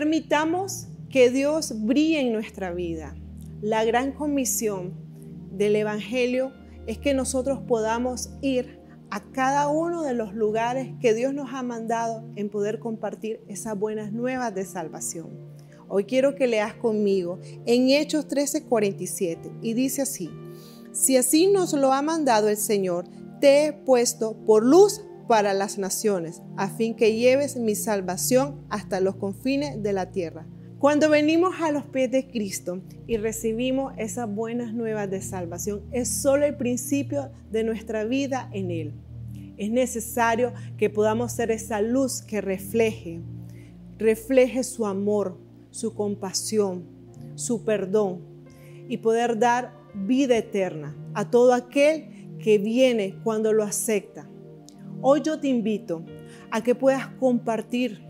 Permitamos que Dios brille en nuestra vida. La gran comisión del Evangelio es que nosotros podamos ir a cada uno de los lugares que Dios nos ha mandado en poder compartir esas buenas nuevas de salvación. Hoy quiero que leas conmigo en Hechos 13:47 y dice así, si así nos lo ha mandado el Señor, te he puesto por luz para las naciones, a fin que lleves mi salvación hasta los confines de la tierra. Cuando venimos a los pies de Cristo y recibimos esas buenas nuevas de salvación, es solo el principio de nuestra vida en Él. Es necesario que podamos ser esa luz que refleje, refleje su amor, su compasión, su perdón y poder dar vida eterna a todo aquel que viene cuando lo acepta. Hoy yo te invito a que puedas compartir,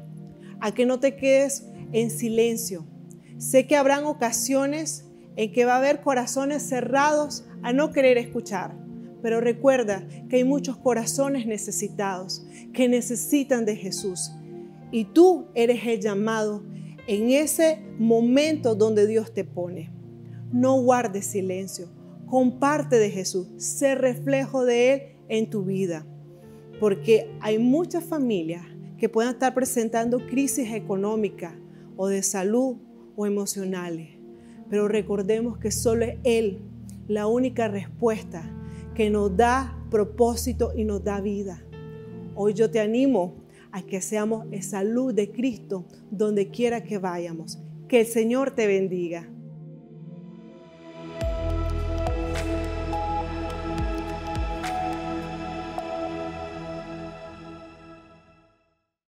a que no te quedes en silencio. Sé que habrán ocasiones en que va a haber corazones cerrados a no querer escuchar, pero recuerda que hay muchos corazones necesitados que necesitan de Jesús. Y tú eres el llamado en ese momento donde Dios te pone. No guardes silencio, comparte de Jesús, sé reflejo de Él en tu vida, porque hay muchas familias que puedan estar presentando crisis económica, o de salud o emocionales. Pero recordemos que solo es Él la única respuesta que nos da propósito y nos da vida. Hoy yo te animo a que seamos esa luz de Cristo donde quiera que vayamos. Que el Señor te bendiga.